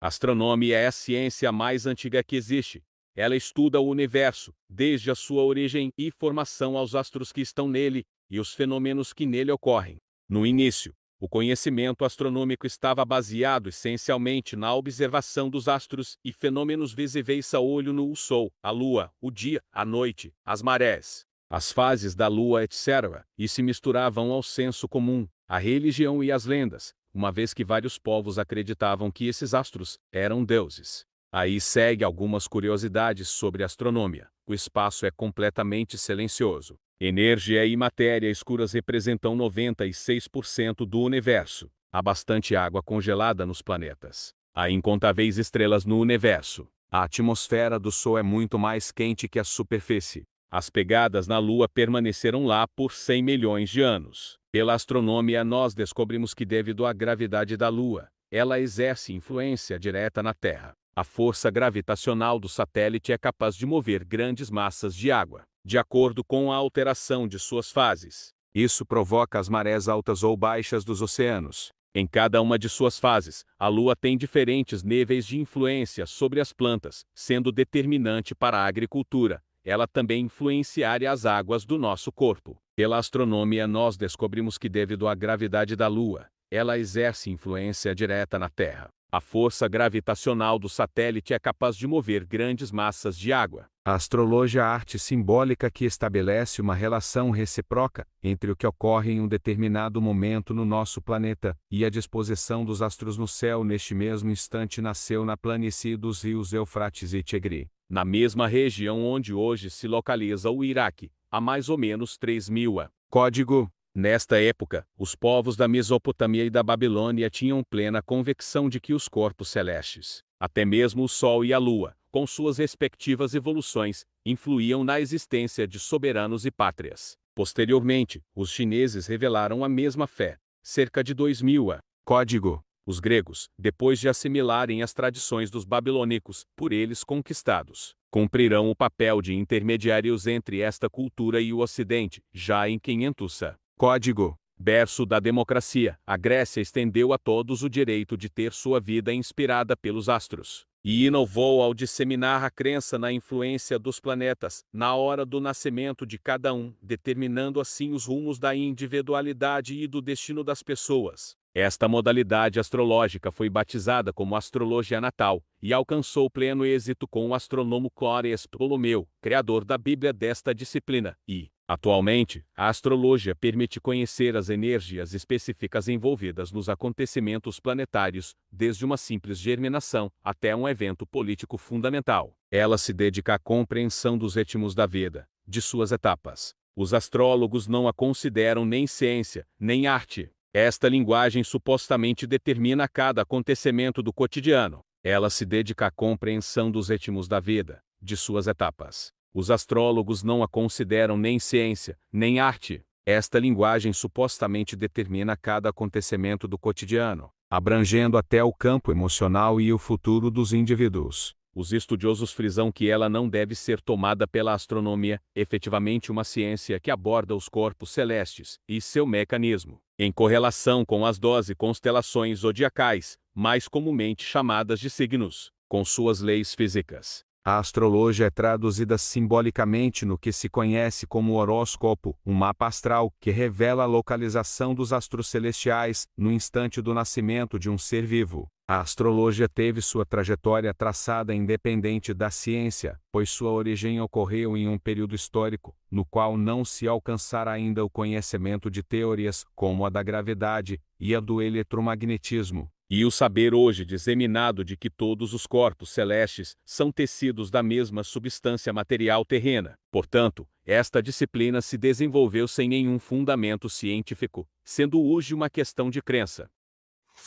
Astronomia é a ciência mais antiga que existe. Ela estuda o universo, desde a sua origem e formação aos astros que estão nele e os fenômenos que nele ocorrem. No início, o conhecimento astronômico estava baseado essencialmente na observação dos astros e fenômenos visíveis a olho nu, o Sol, a Lua, o dia, a noite, as marés, as fases da Lua, etc., e se misturavam ao senso comum, à religião e às lendas, uma vez que vários povos acreditavam que esses astros eram deuses. Aí segue algumas curiosidades sobre astronomia. O espaço é completamente silencioso. Energia e matéria escuras representam 96% do universo. Há bastante água congelada nos planetas. Há incontáveis estrelas no universo. A atmosfera do Sol é muito mais quente que a superfície. As pegadas na Lua permaneceram lá por 100 milhões de anos. Pela astronomia, nós descobrimos que, devido à gravidade da Lua, ela exerce influência direta na Terra. A força gravitacional do satélite é capaz de mover grandes massas de água de acordo com a alteração de suas fases. Isso provoca as marés altas ou baixas dos oceanos. Em cada uma de suas fases, a Lua tem diferentes níveis de influência sobre as plantas, sendo determinante para a agricultura. Ela também influenciaria as águas do nosso corpo. Pela astronomia, nós descobrimos que, devido à gravidade da Lua, ela exerce influência direta na Terra. A força gravitacional do satélite é capaz de mover grandes massas de água. A astrologia é a arte simbólica que estabelece uma relação recíproca entre o que ocorre em um determinado momento no nosso planeta e a disposição dos astros no céu neste mesmo instante nasceu na planície dos rios Eufrates e Tigre, na mesma região onde hoje se localiza o Iraque, há mais ou menos 3 mil a. Código Nesta época, os povos da Mesopotâmia e da Babilônia tinham plena convicção de que os corpos celestes, até mesmo o Sol e a Lua, com suas respectivas evoluções, influíam na existência de soberanos e pátrias. Posteriormente, os chineses revelaram a mesma fé, cerca de 2000 a. Código. Os gregos, depois de assimilarem as tradições dos babilônicos, por eles conquistados, cumprirão o papel de intermediários entre esta cultura e o Ocidente, já em 500 a. Código. Berço da democracia, a Grécia estendeu a todos o direito de ter sua vida inspirada pelos astros, e inovou ao disseminar a crença na influência dos planetas, na hora do nascimento de cada um, determinando assim os rumos da individualidade e do destino das pessoas. Esta modalidade astrológica foi batizada como astrologia natal e alcançou pleno êxito com o astrônomo Clóris Ptolomeu, criador da Bíblia desta disciplina, e, Atualmente, a astrologia permite conhecer as energias específicas envolvidas nos acontecimentos planetários, desde uma simples germinação até um evento político fundamental. Ela se dedica à compreensão dos ritmos da vida, de suas etapas. Os astrólogos não a consideram nem ciência, nem arte. Esta linguagem supostamente determina cada acontecimento do cotidiano. Ela se dedica à compreensão dos ritmos da vida, de suas etapas. Os astrólogos não a consideram nem ciência, nem arte. Esta linguagem supostamente determina cada acontecimento do cotidiano, abrangendo até o campo emocional e o futuro dos indivíduos. Os estudiosos frisam que ela não deve ser tomada pela astronomia, efetivamente uma ciência que aborda os corpos celestes e seu mecanismo, em correlação com as doze constelações zodiacais, mais comumente chamadas de signos, com suas leis físicas. A astrologia é traduzida simbolicamente no que se conhece como horóscopo, um mapa astral que revela a localização dos astros celestiais no instante do nascimento de um ser vivo. A astrologia teve sua trajetória traçada independente da ciência, pois sua origem ocorreu em um período histórico, no qual não se alcançara ainda o conhecimento de teorias como a da gravidade e a do eletromagnetismo, e o saber hoje disseminado de que todos os corpos celestes são tecidos da mesma substância material terrena. Portanto, esta disciplina se desenvolveu sem nenhum fundamento científico, sendo hoje uma questão de crença.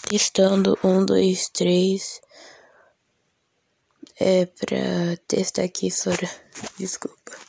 Testando um, dois, três. É pra testar aqui, Sora. Desculpa.